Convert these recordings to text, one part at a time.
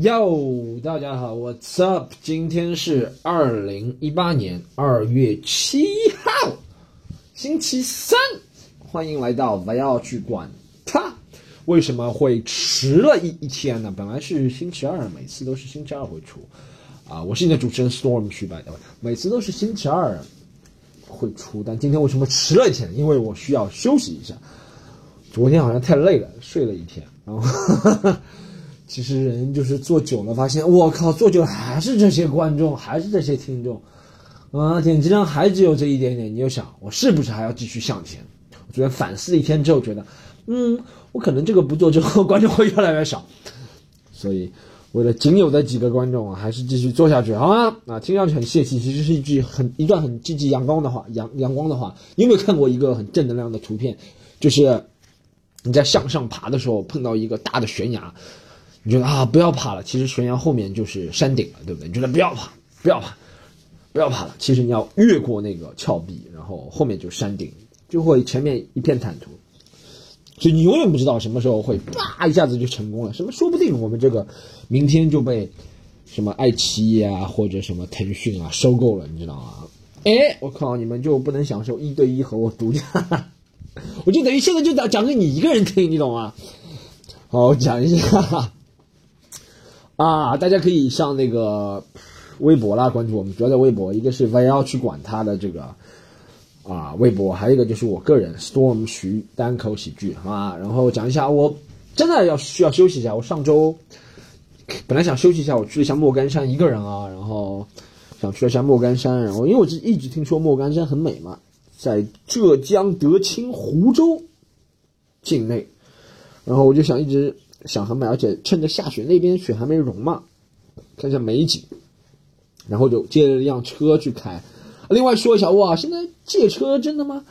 哟，大家好，What's up？今天是二零一八年二月七号，星期三，欢迎来到不要去管它。为什么会迟了一一天呢？本来是星期二，每次都是星期二会出啊。我是你的主持人 Storm 去吧，每次都是星期二会出，但今天为什么迟了一天？因为我需要休息一下。昨天好像太累了，睡了一天，然后。其实人就是做久了，发现我靠，做久了还是这些观众，还是这些听众，啊，点击量还只有这一点点。你就想，我是不是还要继续向前？我昨天反思一天之后，觉得，嗯，我可能这个不做之后，观众会越来越少。所以，为了仅有的几个观众，还是继续做下去，好吗？啊，听上去很泄气，其实是一句很一段很积极阳光的话，阳阳光的话。你有没有看过一个很正能量的图片？就是你在向上爬的时候，碰到一个大的悬崖。你觉得啊，不要爬了。其实悬崖后面就是山顶了，对不对？你觉得不要爬，不要爬，不要爬了。其实你要越过那个峭壁，然后后面就山顶，就会前面一片坦途。所以你永远不知道什么时候会叭一下子就成功了。什么说不定我们这个明天就被什么爱奇艺啊或者什么腾讯啊收购了，你知道吗？哎，我靠，你们就不能享受一对一和我独家？我就等于现在就讲讲给你一个人听，你懂吗？好，讲一下。啊，大家可以上那个微博啦，关注我们，主要在微博。一个是不要去管他的这个啊微博，还有一个就是我个人 Storm 徐单口喜剧，好吧？然后讲一下，我真的要需要休息一下。我上周本来想休息一下，我去了一下莫干山，一个人啊，然后想去了一下莫干山，然后因为我一直听说莫干山很美嘛，在浙江德清湖州境内，然后我就想一直。想很美，而且趁着下雪，那边雪还没融嘛，看一下美景，然后就借了一辆车去开。另外说一下，哇，现在借车真的吗？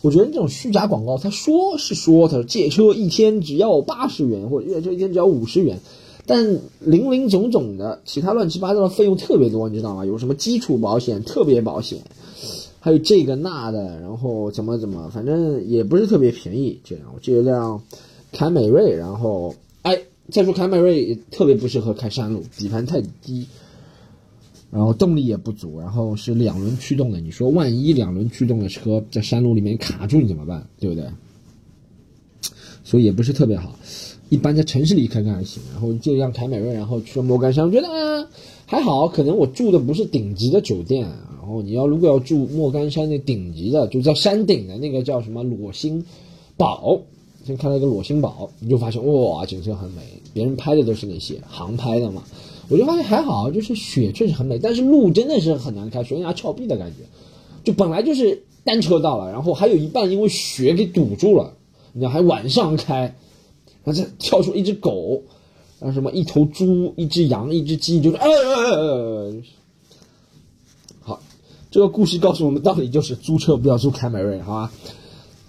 我觉得这种虚假广告，他说是说他说借车一天只要八十元，或者借车一天只要五十元，但零零总总的其他乱七八糟的费用特别多，你知道吗？有什么基础保险、特别保险，还有这个那的，然后怎么怎么，反正也不是特别便宜。这样，我借一辆凯美瑞，然后。再说凯美瑞也特别不适合开山路，底盘太低，然后动力也不足，然后是两轮驱动的。你说万一两轮驱动的车在山路里面卡住，你怎么办？对不对？所以也不是特别好。一般在城市里开开还行。然后就让凯美瑞，然后去了莫干山，我觉得还好。可能我住的不是顶级的酒店，然后你要如果要住莫干山那顶级的，就在山顶的那个叫什么裸星堡。先看到一个裸星堡，你就发现哇，景色很美。别人拍的都是那些航拍的嘛，我就发现还好，就是雪确实很美，但是路真的是很难开，悬崖峭壁的感觉。就本来就是单车道了，然后还有一半因为雪给堵住了，你知道还晚上开，然后再跳出一只狗，然后什么一头猪、一只羊、一只鸡，就是呃，好，这个故事告诉我们道理就是租车不要租凯美瑞，好吧？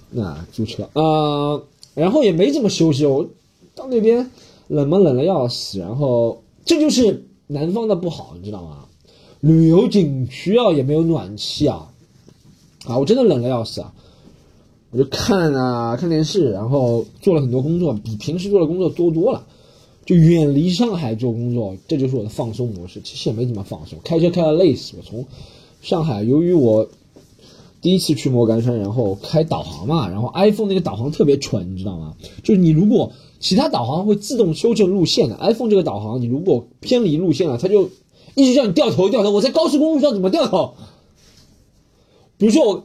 那租车啊。然后也没怎么休息，我到那边冷嘛冷的要死，然后这就是南方的不好，你知道吗？旅游景区啊也没有暖气啊，啊我真的冷的要死啊！我就看啊看电视，然后做了很多工作，比平时做的工作多多了，就远离上海做工作，这就是我的放松模式。其实也没怎么放松，开车开的累死我。从上海，由于我。第一次去莫干山，然后开导航嘛，然后 iPhone 那个导航特别蠢，你知道吗？就是你如果其他导航会自动修正路线的，iPhone 这个导航你如果偏离路线了，它就一直叫你掉头掉头。我在高速公路上怎么掉头？比如说我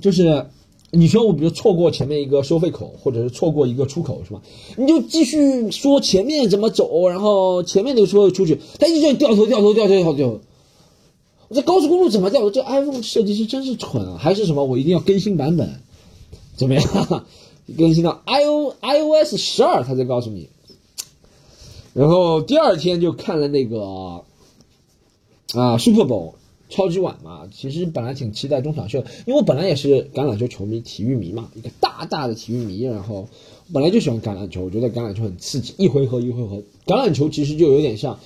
就是你说我比如错过前面一个收费口，或者是错过一个出口，是吧？你就继续说前面怎么走，然后前面那个车出去，它一直叫你掉头掉头掉头掉头。我在高速公路怎么掉？这 iPhone 设计师真是蠢啊！还是什么？我一定要更新版本，怎么样？更新到 i o iOS 十二，他才告诉你。然后第二天就看了那个啊 Super Bowl 超级碗嘛。其实本来挺期待中场秀，因为我本来也是橄榄球球迷、体育迷嘛，一个大大的体育迷。然后本来就喜欢橄榄球，我觉得橄榄球很刺激，一回合一回合。橄榄球其实就有点像。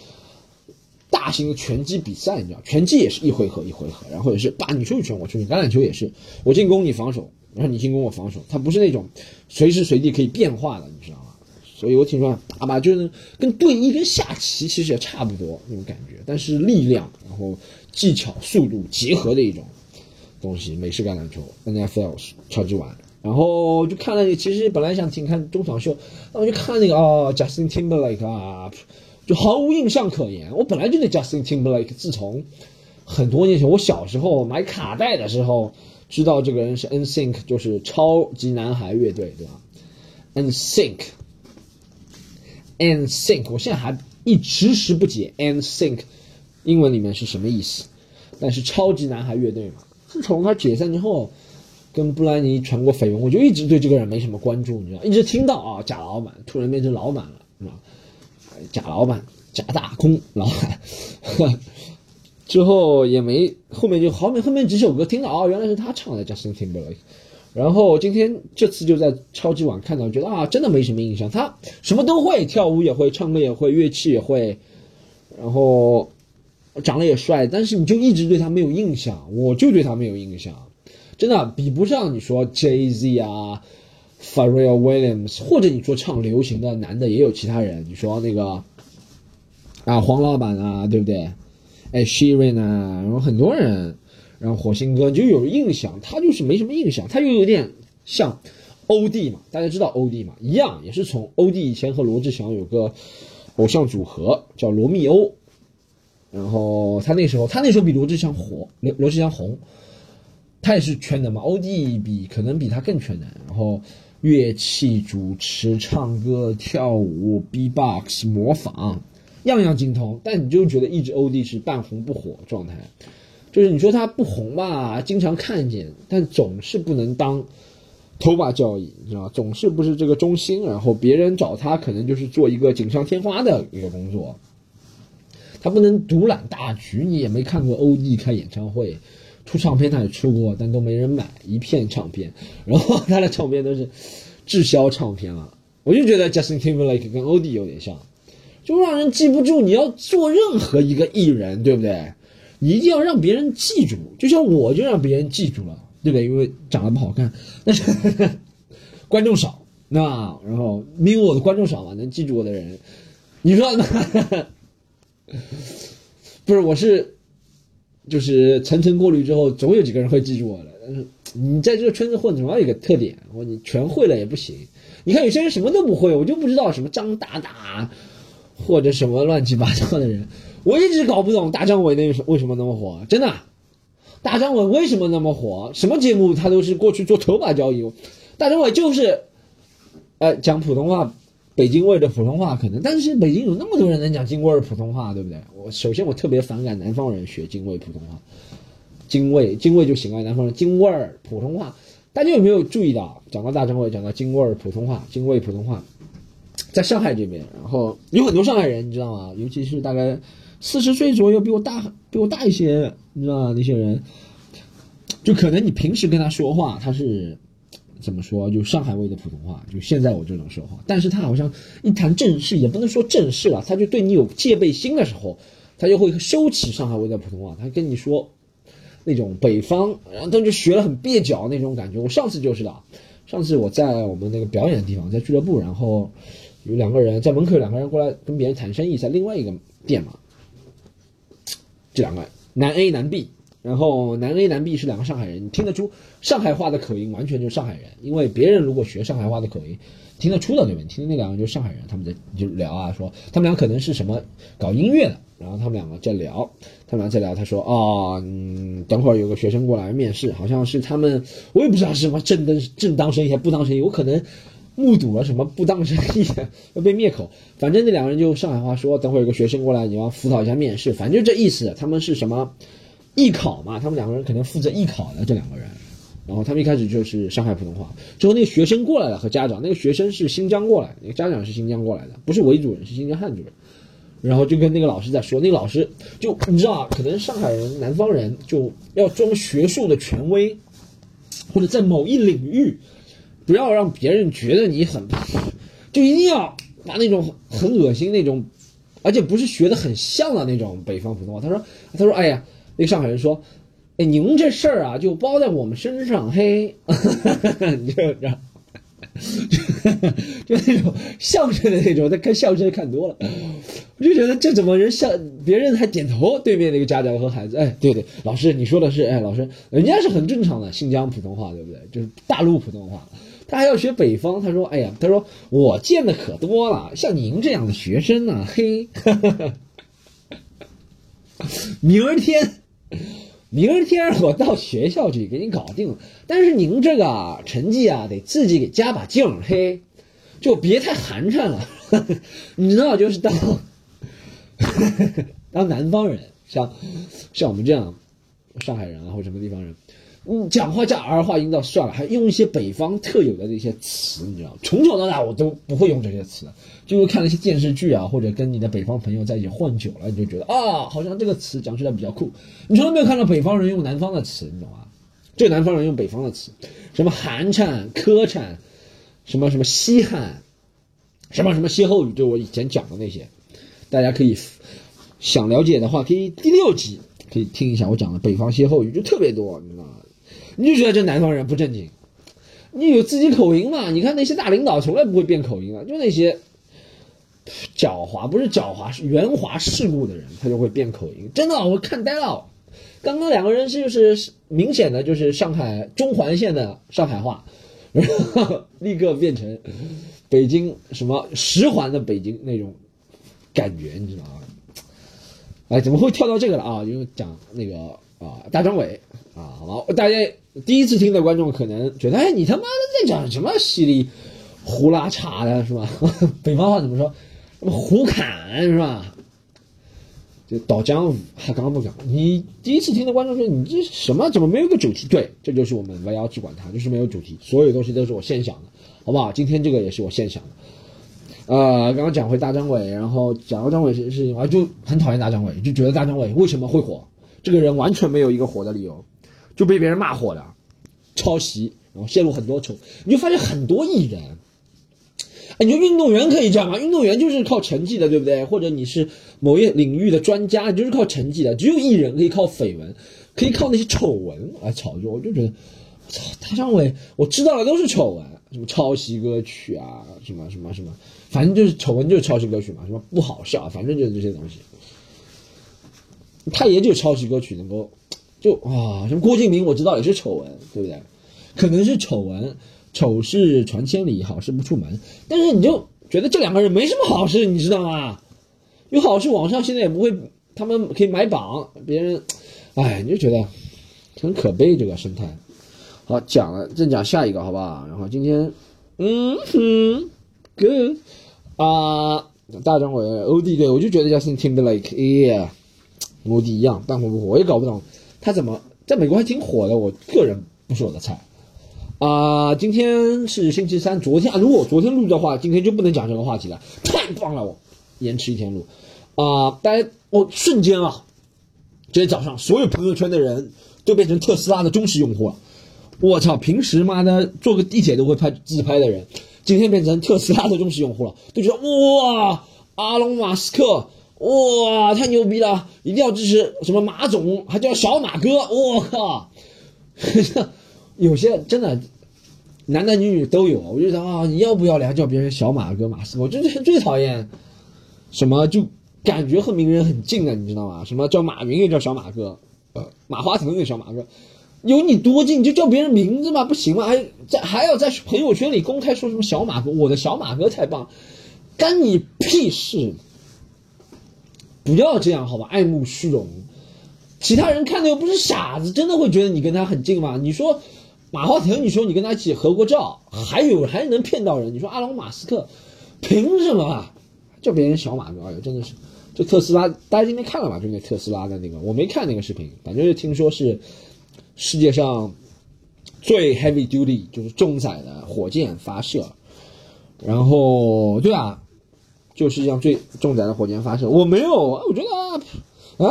大型的拳击比赛，你知道，拳击也是一回合一回合，然后也是把你出去拳，我出去。橄榄球也是，我进攻你防守，然后你进攻我防守，它不是那种随时随地可以变化的，你知道吗？所以我挺喜欢打吧，就是跟对弈跟下棋其实也差不多那种感觉，但是力量，然后技巧、速度结合的一种东西。美式橄榄球 NFL 超级碗，然后就看了，其实本来想听看中场秀，那我就看那个哦，Justin Timberlake 啊，就毫无印象可言。我本来就对 Justin Timberlake，自从很多年前我小时候买卡带的时候，知道这个人是 NSYNC，就是超级男孩乐队，对吧？NSYNC。And think，我现在还一迟迟不解 Nthink 英文里面是什么意思？但是超级男孩乐队嘛，自从他解散之后，跟布兰妮传过绯闻，我就一直对这个人没什么关注，你知道，一直听到啊，贾老板突然变成老板了，是吧？贾老板，贾大空老板，之后也没后面就好面后面几首歌听到啊，原来是他唱的，Justin Timberlake。然后今天这次就在超级网看到，觉得啊，真的没什么印象。他什么都会，跳舞也会，唱歌也会，乐器也会，然后长得也帅，但是你就一直对他没有印象。我就对他没有印象，真的比不上你说 Jay Z 啊 Farruel Williams，或者你说唱流行的男的也有其他人，你说那个啊黄老板啊，对不对？哎 Sheeran 啊，然后很多人。然后火星哥就有印象，他就是没什么印象，他又有点像欧弟嘛，大家知道欧弟嘛，一样也是从欧弟以前和罗志祥有个偶像组合叫罗密欧，然后他那时候他那时候比罗志祥火，罗罗志祥红，他也是全能嘛，欧弟比可能比他更全能，然后乐器、主持、唱歌、跳舞、B-box、模仿，样样精通，但你就觉得一直欧弟是半红不火状态。就是你说他不红吧，经常看见，但总是不能当头把交椅，你知道总是不是这个中心，然后别人找他可能就是做一个锦上添花的一个工作，他不能独揽大局。你也没看过欧弟开演唱会，出唱片他也出过，但都没人买一片唱片，然后他的唱片都是滞销唱片了。我就觉得 Justin Timberlake 跟欧弟有点像，就让人记不住。你要做任何一个艺人，对不对？你一定要让别人记住，就像我就让别人记住了，对不对？因为长得不好看，但是 观众少，那然后因为我的观众少嘛，能记住我的人，你说呢？不是，我是就是层层过滤之后，总有几个人会记住我的。但是你在这个圈子混，总要有一个特点，我你全会了也不行。你看有些人什么都不会，我就不知道什么张大大或者什么乱七八糟的人。我一直搞不懂大张伟那为什么那么火，真的，大张伟为什么那么火？什么节目他都是过去做头把交椅，大张伟就是，呃，讲普通话，北京味的普通话可能，但是北京有那么多人能讲京味儿普通话，对不对？我首先我特别反感南方人学京味普通话，京味京味就行了，南方人京味儿普通话，大家有没有注意到？讲到大张伟，讲到京味儿普通话，京味普通话，在上海这边，然后有很多上海人，你知道吗？尤其是大概。四十岁左右，比我大，比我大一些，你知道吗？那些人，就可能你平时跟他说话，他是怎么说？就上海味的普通话，就现在我这种说话。但是他好像一谈正事，也不能说正事了，他就对你有戒备心的时候，他就会收起上海味的普通话，他跟你说那种北方，然后他就学了很蹩脚那种感觉。我上次就是的，上次我在我们那个表演的地方，在俱乐部，然后有两个人在门口，两个人过来跟别人谈生意，在另外一个店嘛。这两个男 A 男 B，然后男 A 男 B 是两个上海人，你听得出上海话的口音，完全就是上海人。因为别人如果学上海话的口音，听得出的对吧？听的那两个就是上海人，他们在就聊啊，说他们俩可能是什么搞音乐的，然后他们两个在聊，他们俩在聊，他说啊，嗯，等会儿有个学生过来面试，好像是他们，我也不知道是什么正当正当生意还不当生意，我可能。目睹了什么不当生意要被灭口，反正那两个人就上海话说，等会儿有个学生过来，你要辅导一下面试，反正就这意思。他们是什么艺考嘛？他们两个人可能负责艺考的这两个人，然后他们一开始就是上海普通话。之后那个学生过来了和家长，那个学生是新疆过来，那个家长是新疆过来的，不是维族人，是新疆汉族人。然后就跟那个老师在说，那个老师就你知道啊，可能上海人、南方人就要装学术的权威，或者在某一领域。不要让别人觉得你很，就一定要拿那种很恶心那种，而且不是学的很像的那种北方普通话。他说：“他说，哎呀，那上海人说，哎，您这事儿啊，就包在我们身上，嘿，你就这样。就那种相声的那种，他看相声看多了，我就觉得这怎么人像别人还点头，对面那个家长和孩子，哎，对对，老师你说的是，哎，老师，人家是很正常的新疆普通话，对不对？就是大陆普通话，他还要学北方，他说，哎呀，他说我见的可多了，像您这样的学生呢，嘿，明儿天。明天我到学校去给你搞定，但是您这个成绩啊，得自己给加把劲，嘿，就别太寒碜了。你知道，就是当当 南方人，像像我们这样上海人啊，或者什么地方人。嗯，讲话加儿化音倒算了，还用一些北方特有的那些词，你知道从小到大我都不会用这些词，就是看那些电视剧啊，或者跟你的北方朋友在一起混久了，你就觉得啊，好像这个词讲起来比较酷。你从来没有看到北方人用南方的词，你懂吗？这南方人用北方的词，什么寒碜、磕碜，什么什么稀罕，什么什么歇后语，就我以前讲的那些，大家可以想了解的话，可以第六集可以听一下我讲的北方歇后语，就特别多，你知道吗？你就觉得这南方人不正经，你有自己口音嘛？你看那些大领导从来不会变口音啊，就那些狡猾不是狡猾是圆滑世故的人，他就会变口音。真的，我看呆了。刚刚两个人是就是明显的就是上海中环线的上海话，然后 立刻变成北京什么十环的北京那种感觉，你知道吗？哎，怎么会跳到这个了啊？因为讲那个啊，大张伟啊，好，大家。第一次听的观众可能觉得，哎，你他妈的在讲什么稀里胡拉碴的，是吧？北方话怎么说？什么胡侃是吧？就倒江还刚刚不讲。你第一次听的观众说，你这什么？怎么没有个主题？对，这就是我们 YY 只管它，就是没有主题，所有东西都是我现想的，好不好？今天这个也是我现想的。呃，刚刚讲回大张伟，然后讲到张伟事事情，我就很讨厌大张伟，就觉得大张伟为什么会火？这个人完全没有一个火的理由。就被别人骂火的，抄袭，然后泄露很多丑，你就发现很多艺人，哎，你说运动员可以这样吗？运动员就是靠成绩的，对不对？或者你是某一领域的专家，就是靠成绩的。只有艺人可以靠绯闻，可以靠那些丑闻来炒作。我就觉得，我操，大张伟，我知道的都是丑闻，什么抄袭歌曲啊，什么什么什么，反正就是丑闻就是抄袭歌曲嘛，什么不好笑，反正就是这些东西。他也就抄袭歌曲能够。就啊，什么郭敬明，我知道也是丑闻，对不对？可能是丑闻，丑事传千里，好事不出门。但是你就觉得这两个人没什么好事，你知道吗？有好事，网上现在也不会，他们可以买榜，别人，哎，你就觉得很可悲这个生态。好，讲了，再讲下一个，好不好？然后今天，嗯哼，good 啊，大张伟欧弟，对我就觉得 Justin Timberlake，yeah，欧弟一样，但我我也搞不懂。他怎么在美国还挺火的？我个人不是我的菜啊。今天是星期三，昨天啊，如果我昨天录的话，今天就不能讲这个话题了。太棒了，我延迟一天录啊！大家，我瞬间啊，今天早上所有朋友圈的人都变成特斯拉的忠实用户了。我操，平时妈的坐个地铁都会拍自拍的人，今天变成特斯拉的忠实用户了，都觉得哇，阿隆马斯克。哇，太牛逼了！一定要支持什么马总，还叫小马哥。我靠，有些真的男男女女都有。我就想啊，你要不要脸叫别人小马哥、马斯克？我最最讨厌什么就感觉和名人很近的，你知道吗？什么叫马云也叫小马哥，马化腾也小马哥，有你多近你就叫别人名字吗？不行吗？还在还要在朋友圈里公开说什么小马哥？我的小马哥太棒，干你屁事！不要这样，好吧？爱慕虚荣，其他人看的又不是傻子，真的会觉得你跟他很近吗？你说马化腾，你说你跟他一起合过照，还有还能骗到人？你说阿隆马斯克，凭什么叫别人小马哥？哎呦，真的是，就特斯拉，大家今天看了吧？就那特斯拉的那个，我没看那个视频，反正就听说是世界上最 heavy duty，就是重载的火箭发射，然后对啊。就世界上最重载的火箭发射，我没有，我觉得啊，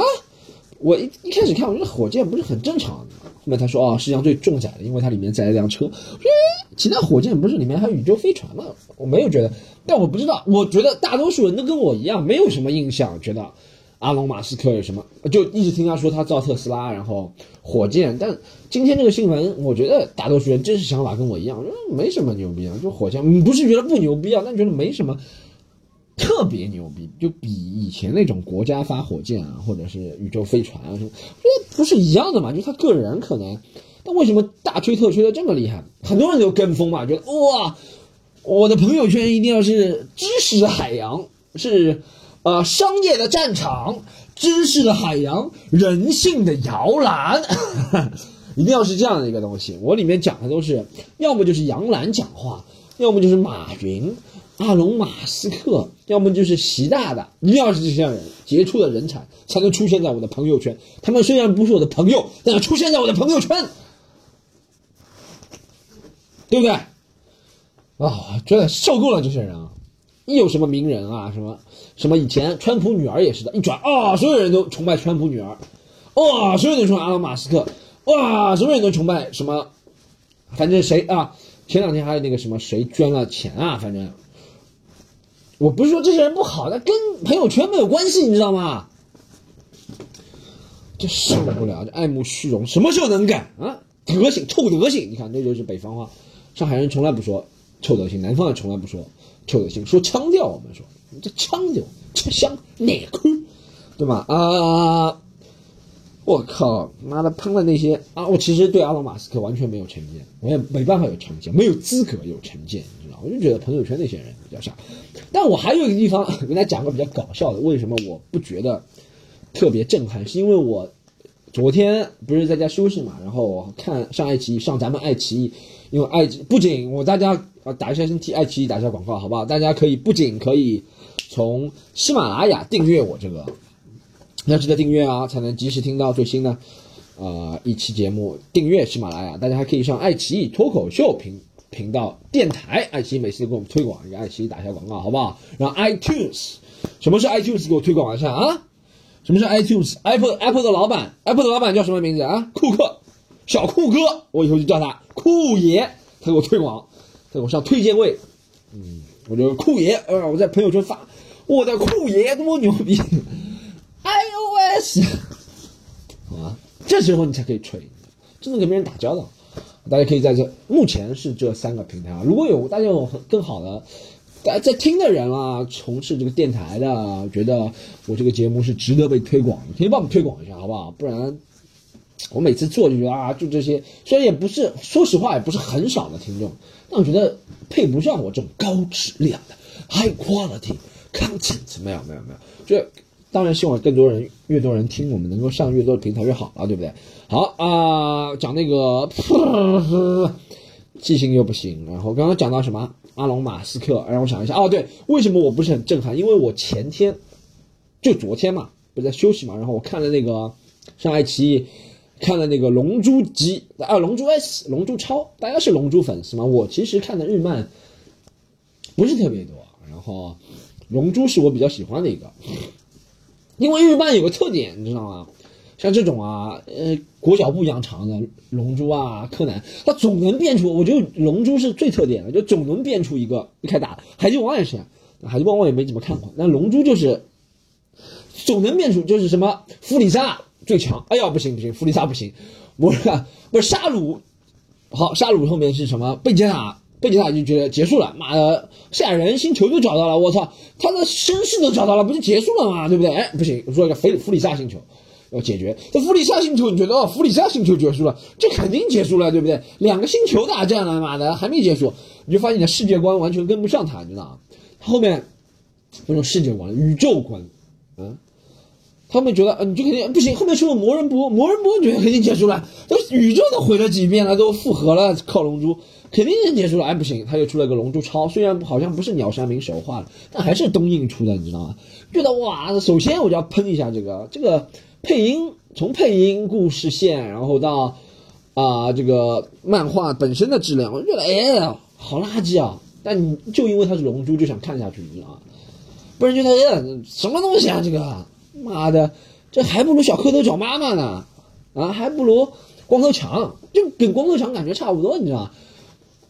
我一一开始看，我觉得火箭不是很正常。后面他说啊，世界上最重载的，因为它里面载了辆车。我说，其他火箭不是里面还有宇宙飞船吗？我没有觉得，但我不知道，我觉得大多数人都跟我一样，没有什么印象，觉得阿隆马斯克有什么，就一直听他说他造特斯拉，然后火箭。但今天这个新闻，我觉得大多数人真实想法跟我一样，我觉得没什么牛逼啊，就火箭，不是觉得不牛逼啊，但觉得没什么特别牛逼，就比以前那种国家发火箭啊，或者是宇宙飞船啊什么，这不是一样的嘛？就他个人可能，但为什么大吹特吹的这么厉害？很多人都跟风嘛，觉得哇，我的朋友圈一定要是知识的海洋，是。呃，商业的战场，知识的海洋，人性的摇篮，一定要是这样的一个东西。我里面讲的都是，要么就是杨澜讲话，要么就是马云、阿隆、马斯克，要么就是习大大，一定要是这些人，杰出的人才才能出现在我的朋友圈。他们虽然不是我的朋友，但要出现在我的朋友圈，对不对？啊，真的受够了这些人啊！一有什么名人啊，什么。什么以前川普女儿也是的，一转啊，所有人都崇拜川普女儿，哇，所有人都崇拜阿隆马斯克，哇，所有人都崇拜什么？反正谁啊？前两天还有那个什么谁捐了钱啊？反正我不是说这些人不好，那跟朋友圈没有关系，你知道吗？这受不了，这爱慕虚荣，什么时候能改啊？德行，臭德行，你看这就是北方话，上海人从来不说臭德行，南方人从来不说臭德行，说腔调，我们说。这腔调，吃香奶口，对吧？啊！我靠，妈的喷了那些啊！我其实对阿隆马斯克完全没有成见，我也没办法有成见，没有资格有成见，你知道？我就觉得朋友圈那些人比较傻。但我还有一个地方 跟大家讲个比较搞笑的，为什么我不觉得特别震撼？是因为我昨天不是在家休息嘛，然后看上爱奇艺，上咱们爱奇艺，因为爱不仅我大家啊打一下替爱奇艺打一下广告，好不好？大家可以不仅可以。从喜马拉雅订阅我这个，要记得订阅啊，才能及时听到最新的，呃，一期节目。订阅喜马拉雅，大家还可以上爱奇艺脱口秀频 频道电台，爱奇艺每次都给我们推广，给爱奇艺打一下广告，好不好？然后 iTunes，什么是 iTunes？给我推广一下啊！什么是 iTunes？Apple Apple 的老板，Apple 的老板叫什么名字啊？库克，小库哥，我以后就叫他库爷，他给我推广，他给我上推荐位，嗯，我就库爷，呃，我在朋友圈发。我的酷爷多牛逼！iOS，啊，这时候你才可以吹，真的跟别人打交道。大家可以在这，目前是这三个平台啊。如果有大家有更好的，大家在听的人啊，从事这个电台的，觉得我这个节目是值得被推广的，可以帮我们推广一下，好不好？不然我每次做就觉得啊，就这些，虽然也不是，说实话也不是很少的听众，但我觉得配不上我这种高质量的 high quality。content 没有没有没有，就当然希望更多人越多人听，我们能够上越多的平台越好了，对不对？好啊，讲那个 记性又不行，然后刚刚讲到什么阿隆马斯克，让我想一下哦，对，为什么我不是很震撼？因为我前天就昨天嘛，不在休息嘛，然后我看了那个上爱奇艺看了那个《龙珠集》啊，《龙珠 S》《龙珠超》，大家是龙珠粉丝吗？我其实看的日漫不是特别多，然后。龙珠是我比较喜欢的一个，因为日漫有个特点，你知道吗？像这种啊，呃，裹脚布一样长的龙珠啊，柯南，它总能变出，我觉得龙珠是最特点的，就总能变出一个一开打。海贼王也是，海贼王我也没怎么看过，那龙珠就是总能变出，就是什么弗里萨最强，哎呀不行不行，弗里萨不行，不是不是沙鲁，好沙鲁后面是什么贝吉塔？贝吉塔就觉得结束了，妈的，赛亚人星球都找到了，我操，他的身世都找到了，不就结束了吗？对不对？哎，不行，我说一个弗弗里萨星球要解决，这弗里萨星球你觉得哦，弗里萨星球结束了，这肯定结束了，对不对？两个星球打战了，妈的还没结束，你就发现你的世界观完全跟不上他，你知道吗？后面那种世界观、宇宙观，嗯，他们觉得，嗯，你就肯定不行。后面出了魔人波，魔人波觉得肯定结束了，都宇宙都毁了几遍了，都复合了，靠龙珠。肯定是结束了，哎不行，他又出了个龙珠超，虽然好像不是鸟山明手画的，但还是东映出的，你知道吗？觉得哇，首先我就要喷一下这个这个配音，从配音故事线，然后到啊这个漫画本身的质量，我觉得哎好垃圾啊！但你就因为它是龙珠就想看下去，你知道吗？不然觉得哎什么东西啊这个，妈的，这还不如小蝌蚪找妈妈呢，啊还不如光头强，就跟光头强感觉差不多，你知道吗？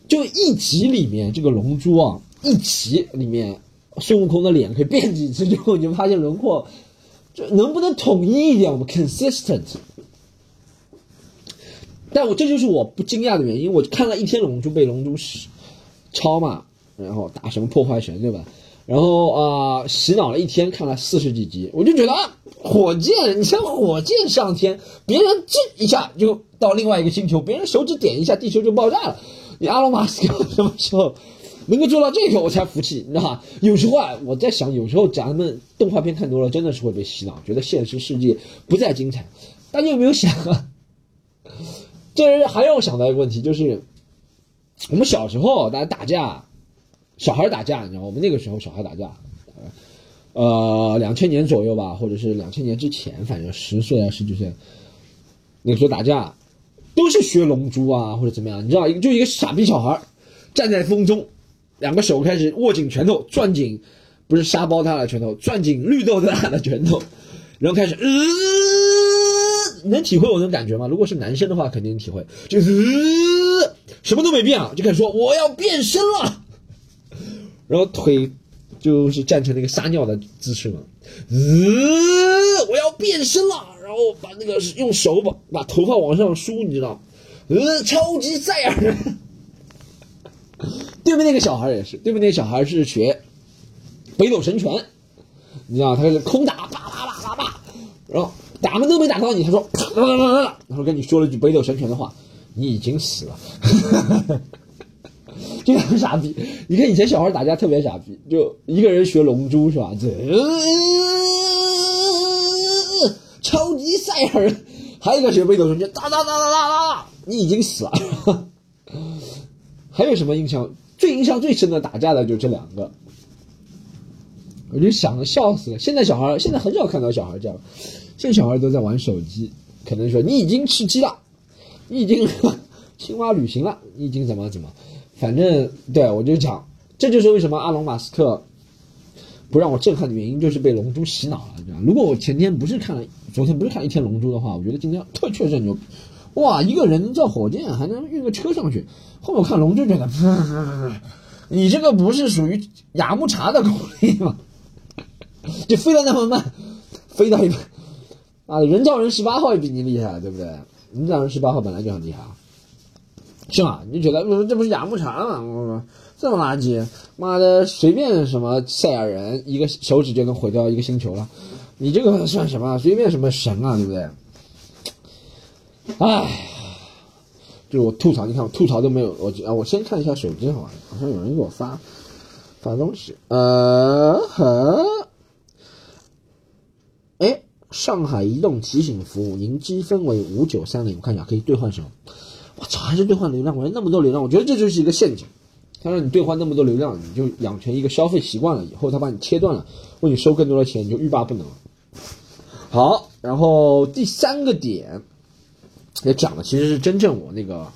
就一集里面这个龙珠啊，一集里面孙悟空的脸可以变几次，之后你就发现轮廓，能不能统一一点，我们 consistent。但我这就是我不惊讶的原因，我看了一天龙珠被龙珠抄嘛，然后打什么破坏神，对吧？然后啊，洗脑了一天，看了四十几集，我就觉得啊，火箭，你像火箭上天，别人这一下就到另外一个星球，别人手指点一下，地球就爆炸了。你阿隆马斯克什么时候能够做到这个，我才服气，你知道吧？有时候啊，我在想，有时候咱们动画片看多了，真的是会被洗脑，觉得现实世界不再精彩。大家有没有想啊？这还让我想到一个问题，就是我们小时候大家打架。小孩打架，你知道我们那个时候小孩打架，呃，两千年左右吧，或者是两千年之前，反正十岁啊十几岁，那个时候打架，都是学龙珠啊或者怎么样，你知道，就一个傻逼小孩站在风中，两个手开始握紧拳头，攥紧，不是沙包他的拳头，攥紧绿豆他的拳头，然后开始，呃，能体会我那种感觉吗？如果是男生的话，肯定体会，就是什么都没变啊，就开始说我要变身了。然后腿就是站成那个撒尿的姿势嘛，呃，我要变身了，然后把那个用手把把头发往上梳，你知道，呃，超级赛亚人。对面那个小孩也是，对面那个小孩是学北斗神拳，你知道，他是空打，啪啪啪啪啪，然后打门都没打到你，他说，啪啪啪啪啪，然后跟你说了句北斗神拳的话，你已经死了。就很傻逼，你看以前小孩打架特别傻逼，就一个人学龙珠是吧？这超级赛亚人，还有一个学北斗神拳，哒哒哒哒哒哒，你已经死了。还有什么印象？最印象最深的打架的就这两个，我就想笑死了。现在小孩现在很少看到小孩这样，现在小孩都在玩手机，可能说你已经吃鸡了，你已经 青蛙旅行了，你已经怎么怎么。反正对我就讲，这就是为什么阿隆马斯克不让我震撼的原因，就是被龙珠洗脑了。知道如果我前天不是看了，昨天不是看一天龙珠的话，我觉得今天特 确实牛。哇，一个人造火箭还能运个车上去。后面看龙就觉得，你这个不是属于雅木茶的功力吗？就飞得那么慢，飞到一半啊，人造人十八号也比你厉害，对不对？人造人十八号本来就很厉害。是吧？你觉得这不是雅木茶吗？这么垃圾，妈的，随便什么赛亚人，一个手指就能毁掉一个星球了。你这个算什么？随便什么神啊，对不对？哎，就是我吐槽，你看我吐槽都没有。我啊，我先看一下手机，好吧？好像有人给我发发东西。呃，哎，上海移动提醒服务，您积分为五九三零，我看一下可以兑换什么。我操，还是兑换流量？我说那么多流量，我觉得这就是一个陷阱。他让你兑换那么多流量，你就养成一个消费习惯了。以后他把你切断了，为你收更多的钱，你就欲罢不能。好，然后第三个点也讲的其实是真正我那个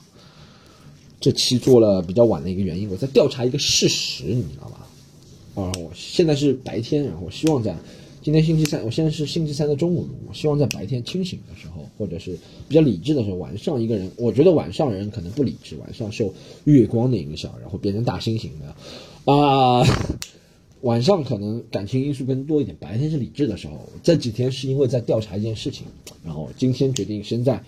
这期做了比较晚的一个原因，我在调查一个事实，你知道吧？啊，我现在是白天，然后我希望在。今天星期三，我现在是星期三的中午。我希望在白天清醒的时候，或者是比较理智的时候，晚上一个人，我觉得晚上人可能不理智，晚上受月光的影响，然后变成大猩猩的，啊，晚上可能感情因素更多一点，白天是理智的时候。这几天是因为在调查一件事情，然后今天决定先在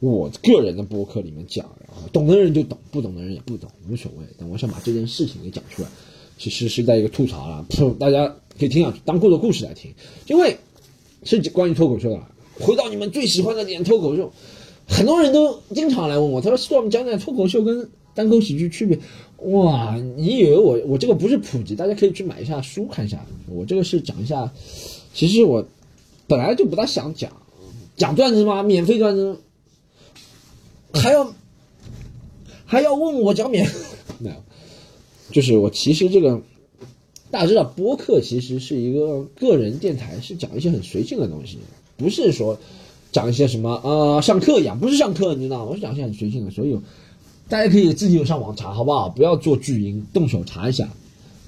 我个人的博客里面讲，然后懂的人就懂，不懂的人也不懂，无所谓。但我想把这件事情给讲出来，其实是在一个吐槽了，大家。可以听下去，当故作故事来听，因为是关于脱口秀的。回到你们最喜欢的点，脱口秀，很多人都经常来问我，他说：“storm 讲讲脱口秀跟单口喜剧区别。”哇，你以为我我这个不是普及？大家可以去买一下书看一下。我这个是讲一下，其实我本来就不大想讲讲段子吗？免费段子还要还要问我讲免？没有，就是我其实这个。大家知道，播客其实是一个个人电台，是讲一些很随性的东西，不是说讲一些什么呃上课一样，不是上课，你知道？我是讲一些很随性的，所以大家可以自己有上网查，好不好？不要做巨婴，动手查一下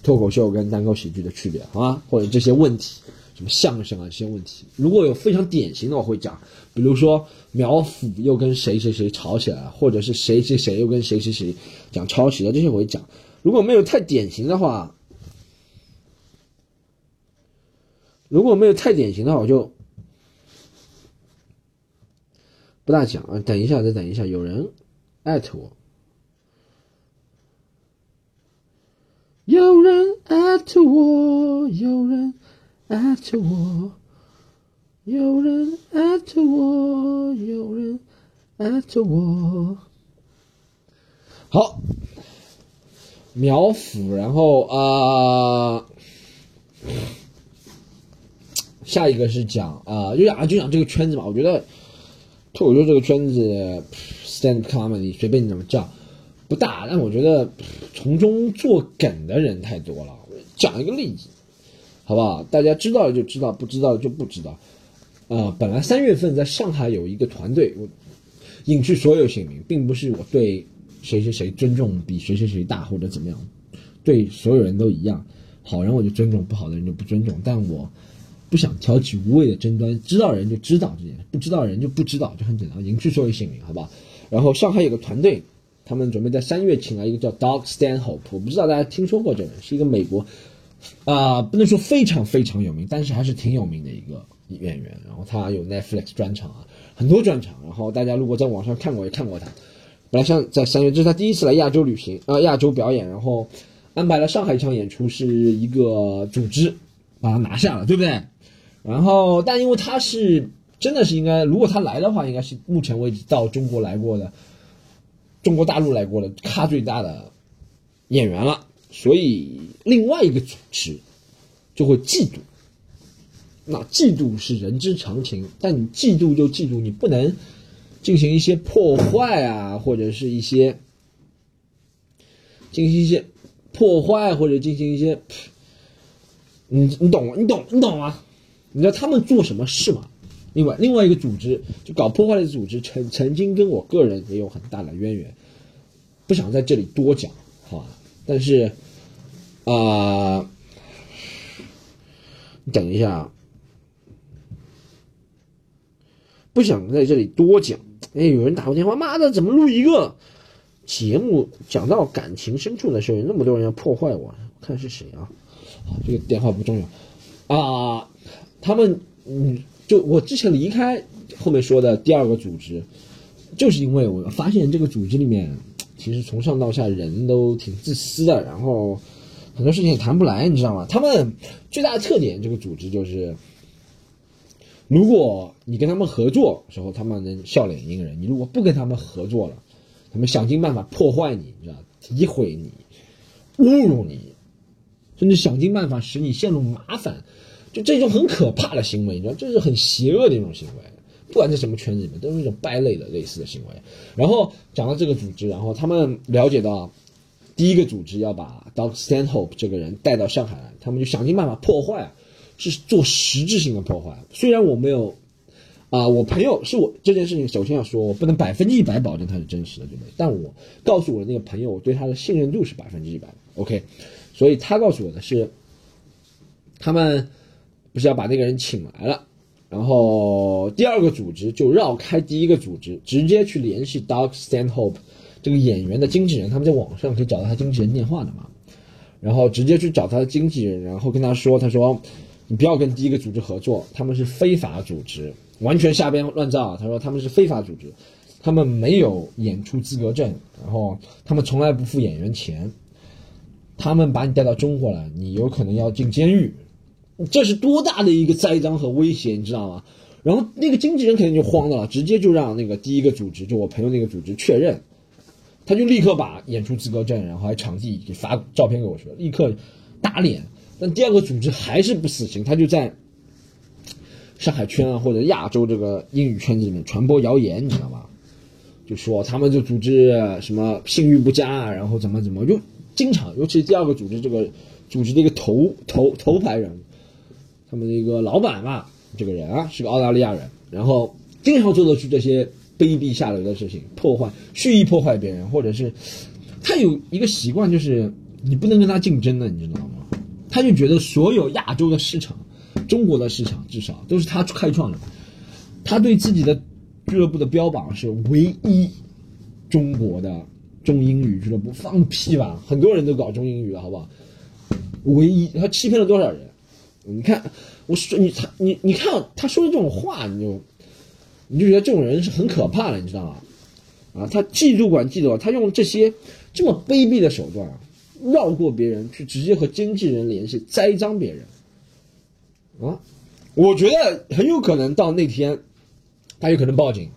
脱口秀跟单口喜剧的区别，好吗？或者这些问题，什么相声啊这些问题，如果有非常典型的，我会讲，比如说苗阜又跟谁谁谁吵起来了，或者是谁谁谁又跟谁谁谁讲抄袭的，这些我会讲。如果没有太典型的话。如果没有太典型的话，我就不大讲啊，等一下，再等一下，有人艾特我，有人艾特我，有人艾特我，有人艾特我，有人艾特我。好，苗阜，然后啊。下一个是讲啊，就讲就讲这个圈子嘛。我觉得脱口秀这个圈子，stand comedy 随便你怎么叫，不大。但我觉得从中作梗的人太多了。讲一个例子，好不好？大家知道了就知道，不知道就不知道。啊，本来三月份在上海有一个团队，我隐去所有姓名，并不是我对谁谁谁尊重比谁谁谁大或者怎么样，对所有人都一样。好人我就尊重，不好的人就不尊重。但我。不想挑起无谓的争端，知道人就知道这件事，不知道人就不知道，就很简单，隐去所有姓名，好吧？然后上海有个团队，他们准备在三月请来一个叫 Doug Stanhope，我不知道大家听说过这个人，是一个美国，啊，不能说非常非常有名，但是还是挺有名的一个演员。然后他有 Netflix 专场啊，很多专场。然后大家如果在网上看过也看过他。本来像在三月，这是他第一次来亚洲旅行啊，亚洲表演，然后安排了上海一场演出，是一个组织把他拿下了，对不对？然后，但因为他是真的是应该，如果他来的话，应该是目前为止到中国来过的，中国大陆来过的咖最大的演员了，所以另外一个组织就会嫉妒。那嫉妒是人之常情，但你嫉妒就嫉妒，你不能进行一些破坏啊，或者是一些进行一些破坏或者进行一些，你你懂？你懂你懂吗？你知道他们做什么事吗？另外，另外一个组织就搞破坏的组织，曾曾经跟我个人也有很大的渊源，不想在这里多讲，好吧？但是，啊，等一下，不想在这里多讲。哎，有人打过电话，妈的，怎么录一个节目讲到感情深处的时候，有那么多人要破坏我？看是谁啊？好，这个电话不重要啊。他们，嗯，就我之前离开后面说的第二个组织，就是因为我发现这个组织里面，其实从上到下人都挺自私的，然后很多事情也谈不来，你知道吗？他们最大的特点，这个组织就是，如果你跟他们合作时候，他们能笑脸迎人；你如果不跟他们合作了，他们想尽办法破坏你，你知道，诋毁你，侮辱你，甚至想尽办法使你陷入麻烦。就这种很可怕的行为，你知道，这是很邪恶的一种行为，不管在什么圈子里面，都是一种败类的类似的行为。然后讲到这个组织，然后他们了解到，第一个组织要把 Doug Stanhope 这个人带到上海来，他们就想尽办法破坏，是做实质性的破坏。虽然我没有，啊，我朋友是我这件事情，首先要说，我不能百分之一百保证它是真实的，对不对？但我告诉我的那个朋友，我对他的信任度是百分之一百，OK。所以他告诉我的是，他们。不是要把那个人请来了，然后第二个组织就绕开第一个组织，直接去联系 Doug Stanhope 这个演员的经纪人，他们在网上可以找到他经纪人电话的嘛，然后直接去找他的经纪人，然后跟他说，他说你不要跟第一个组织合作，他们是非法组织，完全瞎编乱造。他说他们是非法组织，他们没有演出资格证，然后他们从来不付演员钱，他们把你带到中国来，你有可能要进监狱。这是多大的一个栽赃和威胁，你知道吗？然后那个经纪人肯定就慌了，直接就让那个第一个组织，就我朋友那个组织确认，他就立刻把演出资格证，然后还场地给发照片给我说，立刻打脸。但第二个组织还是不死心，他就在上海圈啊或者亚洲这个英语圈子里面传播谣言，你知道吗？就说他们这组织什么信誉不佳啊，然后怎么怎么，就经常，尤其第二个组织这个组织的一个头头头牌人物。他们的一个老板嘛，这个人啊是个澳大利亚人，然后经常做的出这些卑鄙下流的事情，破坏、蓄意破坏别人，或者是他有一个习惯，就是你不能跟他竞争的，你知道吗？他就觉得所有亚洲的市场、中国的市场至少都是他开创的，他对自己的俱乐部的标榜是唯一中国的中英语俱乐部，放屁吧！很多人都搞中英语了，好不好？唯一，他欺骗了多少人？你看，我说你他你你看他说的这种话，你就你就觉得这种人是很可怕的，你知道吗？啊，他嫉妒管记住，他用这些这么卑鄙的手段，绕过别人去直接和经纪人联系，栽赃别人。啊，我觉得很有可能到那天，他有可能报警。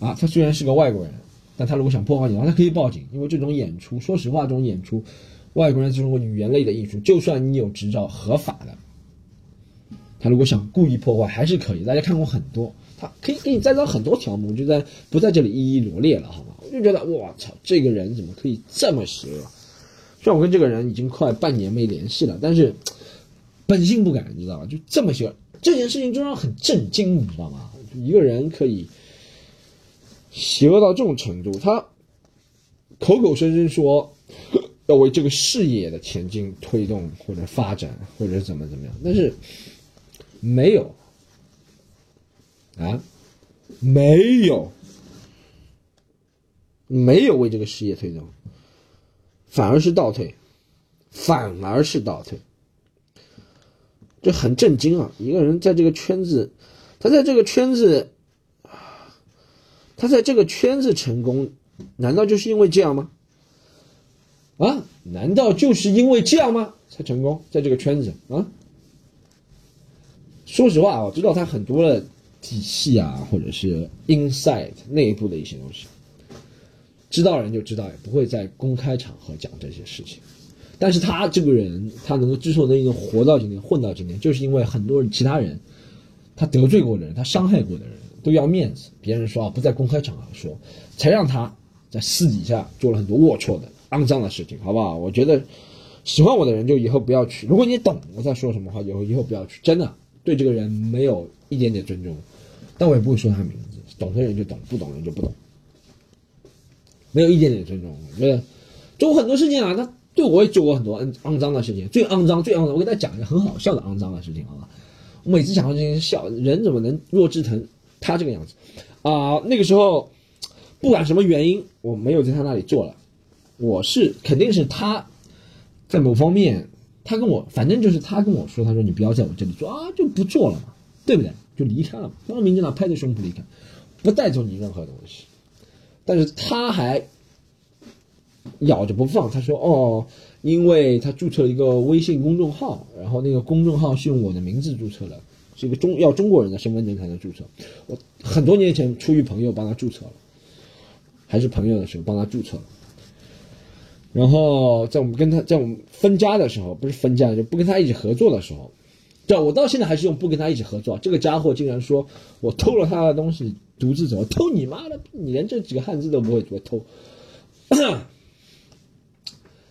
啊，他虽然是个外国人，但他如果想破坏你的话，他可以报警，因为这种演出，说实话，这种演出，外国人这种语言类的艺术，就算你有执照合法的，他如果想故意破坏，还是可以。大家看过很多。他可以给你栽赃很多条目，就在不在这里一一罗列了，好吗？我就觉得，我操，这个人怎么可以这么邪恶？虽然我跟这个人已经快半年没联系了，但是本性不改，你知道吧？就这么邪恶，这件事情就让很震惊，你知道吗？一个人可以邪恶到这种程度，他口口声声说 要为这个事业的前进推动或者发展或者怎么怎么样，但是没有。啊，没有，没有为这个事业推动，反而是倒退，反而是倒退，这很震惊啊！一个人在这个圈子，他在这个圈子，他在这个圈子成功，难道就是因为这样吗？啊，难道就是因为这样吗？才成功在这个圈子啊？说实话，我知道他很多的。体系啊，或者是 inside 内部的一些东西，知道人就知道，也不会在公开场合讲这些事情。但是他这个人，他能够之所以能活到今天、混到今天，就是因为很多人其他人，他得罪过的人、他伤害过的人都要面子，别人说啊不在公开场合说，才让他在私底下做了很多龌龊的、肮脏的事情，好不好？我觉得喜欢我的人就以后不要去。如果你懂我在说什么话，以后以后不要去，真的对这个人没有一点点尊重。但我也不会说他名字，懂的人就懂，不懂人就不懂，没有一点点尊重。我觉得做过很多事情啊，他对我也做过很多肮肮脏的事情，最肮脏、最肮脏。我给大家讲一个很好笑的肮脏的事情，好吧？我每次讲到这些笑，人怎么能弱智成他这个样子啊？那个时候，不管什么原因，我没有在他那里做了。我是肯定是他在某方面，他跟我，反正就是他跟我说，他说你不要在我这里做啊，就不做了嘛，对不对？就离开了，光明正大拍着胸脯离开，不带走你任何东西。但是他还咬着不放，他说：“哦，因为他注册了一个微信公众号，然后那个公众号是用我的名字注册的，是一个中要中国人的身份证才能注册。我很多年前出于朋友帮他注册了，还是朋友的时候帮他注册了。然后在我们跟他在我们分家的时候，不是分家，就不跟他一起合作的时候。”对，我到现在还是用不跟他一起合作。这个家伙竟然说我偷了他的东西，独自走，偷你妈的！你连这几个汉字都不会，偷。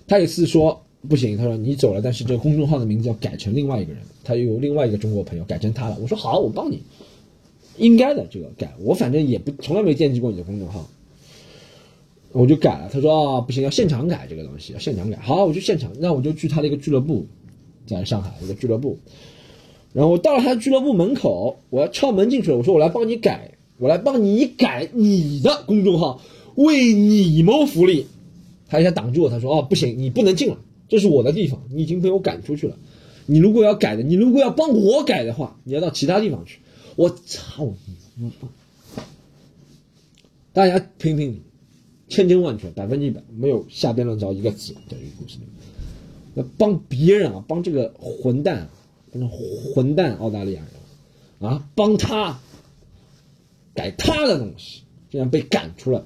他一次说不行，他说你走了，但是这个公众号的名字要改成另外一个人，他有另外一个中国朋友改成他了。我说好，我帮你，应该的，这个改。我反正也不从来没惦记过你的公众号，我就改了。他说啊，不行，要现场改这个东西，要现场改。好，我就现场，那我就去他的一个俱乐部，在上海一个俱乐部。然后我到了他俱乐部门口，我要敲门进去了。我说我来帮你改，我来帮你改你的公众号，为你谋福利。他一下挡住我，他说：“哦，不行，你不能进了，这是我的地方，你已经被我赶出去了。你如果要改的，你如果要帮我改的话，你要到其他地方去。”我操你妈！大家评评理，千真万确，百分之一百，没有下边论着一个字在这个故事里。那帮别人啊，帮这个混蛋。混蛋澳大利亚人啊，帮他改他的东西，竟然被赶出了。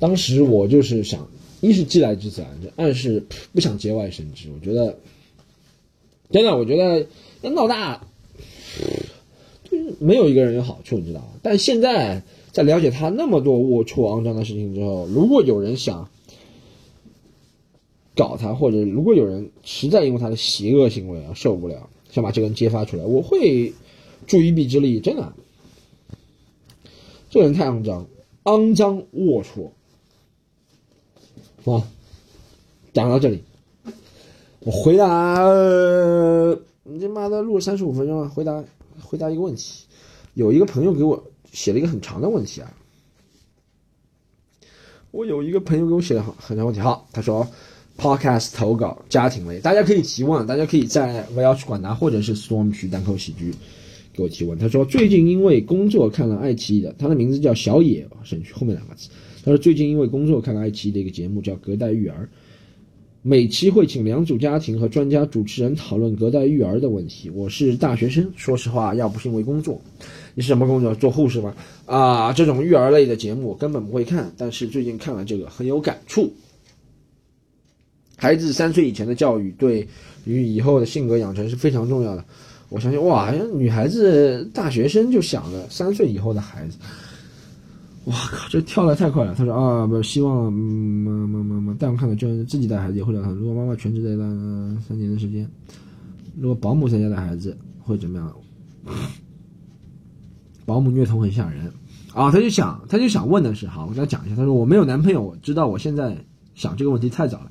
当时我就是想，一是既来之则安之，二是 不想节外生枝。我觉得，真的，我觉得要闹大，没有一个人有好处，你知道吗？但现在在了解他那么多龌龊肮脏的事情之后，如果有人想，搞他，或者如果有人实在因为他的邪恶行为而受不了，想把这个人揭发出来，我会助一臂之力。真的，这个人太肮脏，肮脏龌龊。啊，讲到这里，我回答，你他妈的录了三十五分钟了，回答回答一个问题。有一个朋友给我写了一个很长的问题啊，我有一个朋友给我写了很长问题，好，他说。Podcast 投稿家庭类，大家可以提问，大家可以在我要去管他，或者是 Storm 区单口喜剧，给我提问，他说最近因为工作看了爱奇艺的，他的名字叫小野，省去后面两个字。他说最近因为工作看了爱奇艺的一个节目叫《隔代育儿》，每期会请两组家庭和专家主持人讨论隔代育儿的问题。我是大学生，说实话，要不是因为工作，你是什么工作？做护士吗？啊，这种育儿类的节目我根本不会看，但是最近看了这个很有感触。孩子三岁以前的教育对于以后的性格养成是非常重要的。我相信，哇，好像女孩子大学生就想着三岁以后的孩子，哇靠，这跳的太快了。他说啊，不希望妈妈妈妈带我看到就是自己带孩子也会聊他。如果妈妈全职在那三年的时间，如果保姆在家带孩子会怎么样？保姆虐童很吓人啊！他就想，他就想问的是，好，我给他讲一下。他说我没有男朋友，我知道我现在想这个问题太早了。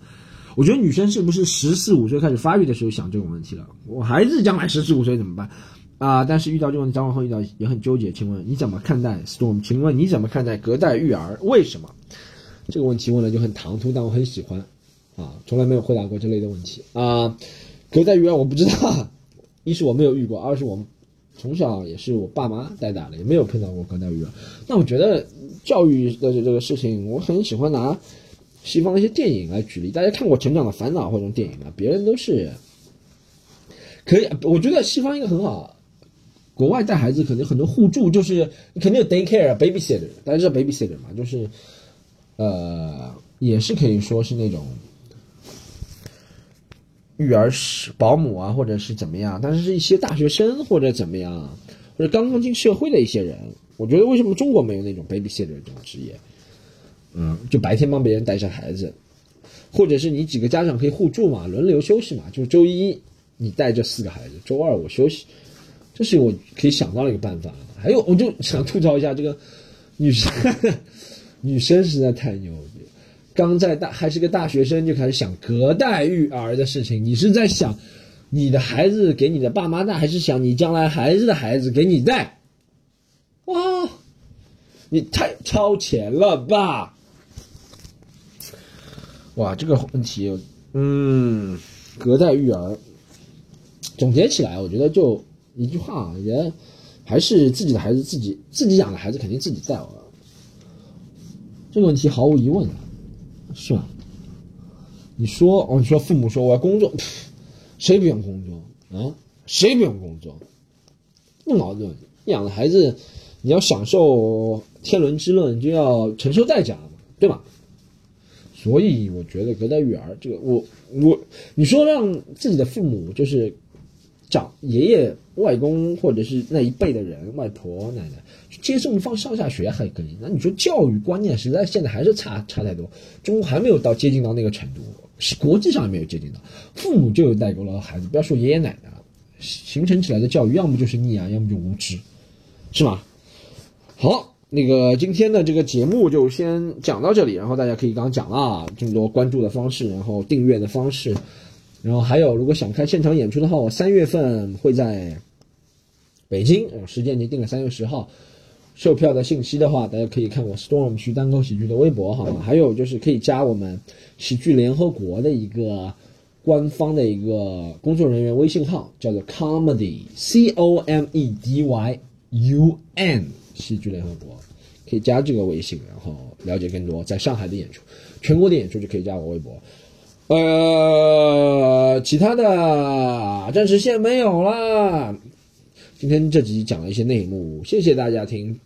我觉得女生是不是十四五岁开始发育的时候想这种问题了？我孩子将来十四五岁怎么办？啊！但是遇到这种问题，张往后遇到也很纠结。请问你怎么看待 Storm？请问你怎么看待隔代育儿？为什么？这个问题问的就很唐突，但我很喜欢。啊，从来没有回答过这类的问题啊。隔代育儿我不知道，一是我没有遇过，二是我从小也是我爸妈带大的，也没有碰到过隔代育儿。那我觉得教育的这个事情，我很喜欢拿。西方一些电影来举例，大家看过《成长的烦恼》或者电影吗？别人都是可以，我觉得西方一个很好，国外带孩子可能很多互助，就是肯定有 daycare、babysitter，大家知道 babysitter 嘛？就是呃，也是可以说是那种育儿师、保姆啊，或者是怎么样，但是是一些大学生或者怎么样，或者刚刚进社会的一些人，我觉得为什么中国没有那种 babysitter 这种职业？嗯，就白天帮别人带上孩子，或者是你几个家长可以互助嘛，轮流休息嘛。就是周一你带这四个孩子，周二我休息，这是我可以想到的一个办法。还有，我就想吐槽一下这个女生，女生实在太牛逼，刚在大还是个大学生就开始想隔代育儿的事情。你是在想你的孩子给你的爸妈带，还是想你将来孩子的孩子给你带？哇，你太超前了吧！哇，这个问题，嗯，隔代育儿，总结起来，我觉得就一句话，我觉得还是自己的孩子自己自己养的孩子肯定自己带。这个问题毫无疑问啊，是吧？你说，哦，你说父母说我要工作，谁不用工作啊？谁不用工作？不矛盾。养了孩子，你要享受天伦之乐，你就要承受代价嘛，对吧？所以我觉得隔代育儿这个，我我你说让自己的父母就是长爷爷、外公或者是那一辈的人，外婆、奶奶接送放上下学还可以，那你说教育观念实在现在还是差差太多，中国还没有到接近到那个程度，是国际上也没有接近到，父母就有代沟了孩子，不要说爷爷奶奶了，形成起来的教育要么就是溺爱，要么就无知，是吗？好。那个今天的这个节目就先讲到这里，然后大家可以刚刚讲了这么多关注的方式，然后订阅的方式，然后还有如果想看现场演出的话，我三月份会在北京，时间已经定了三月十号，售票的信息的话，大家可以看我 Storm 区单口喜剧的微博，好吗？还有就是可以加我们喜剧联合国的一个官方的一个工作人员微信号，叫做 Comedy C O M E D Y U N。喜剧联合国可以加这个微信，然后了解更多在上海的演出，全国的演出就可以加我微博。呃，其他的暂时先没有了。今天这集讲了一些内幕，谢谢大家听。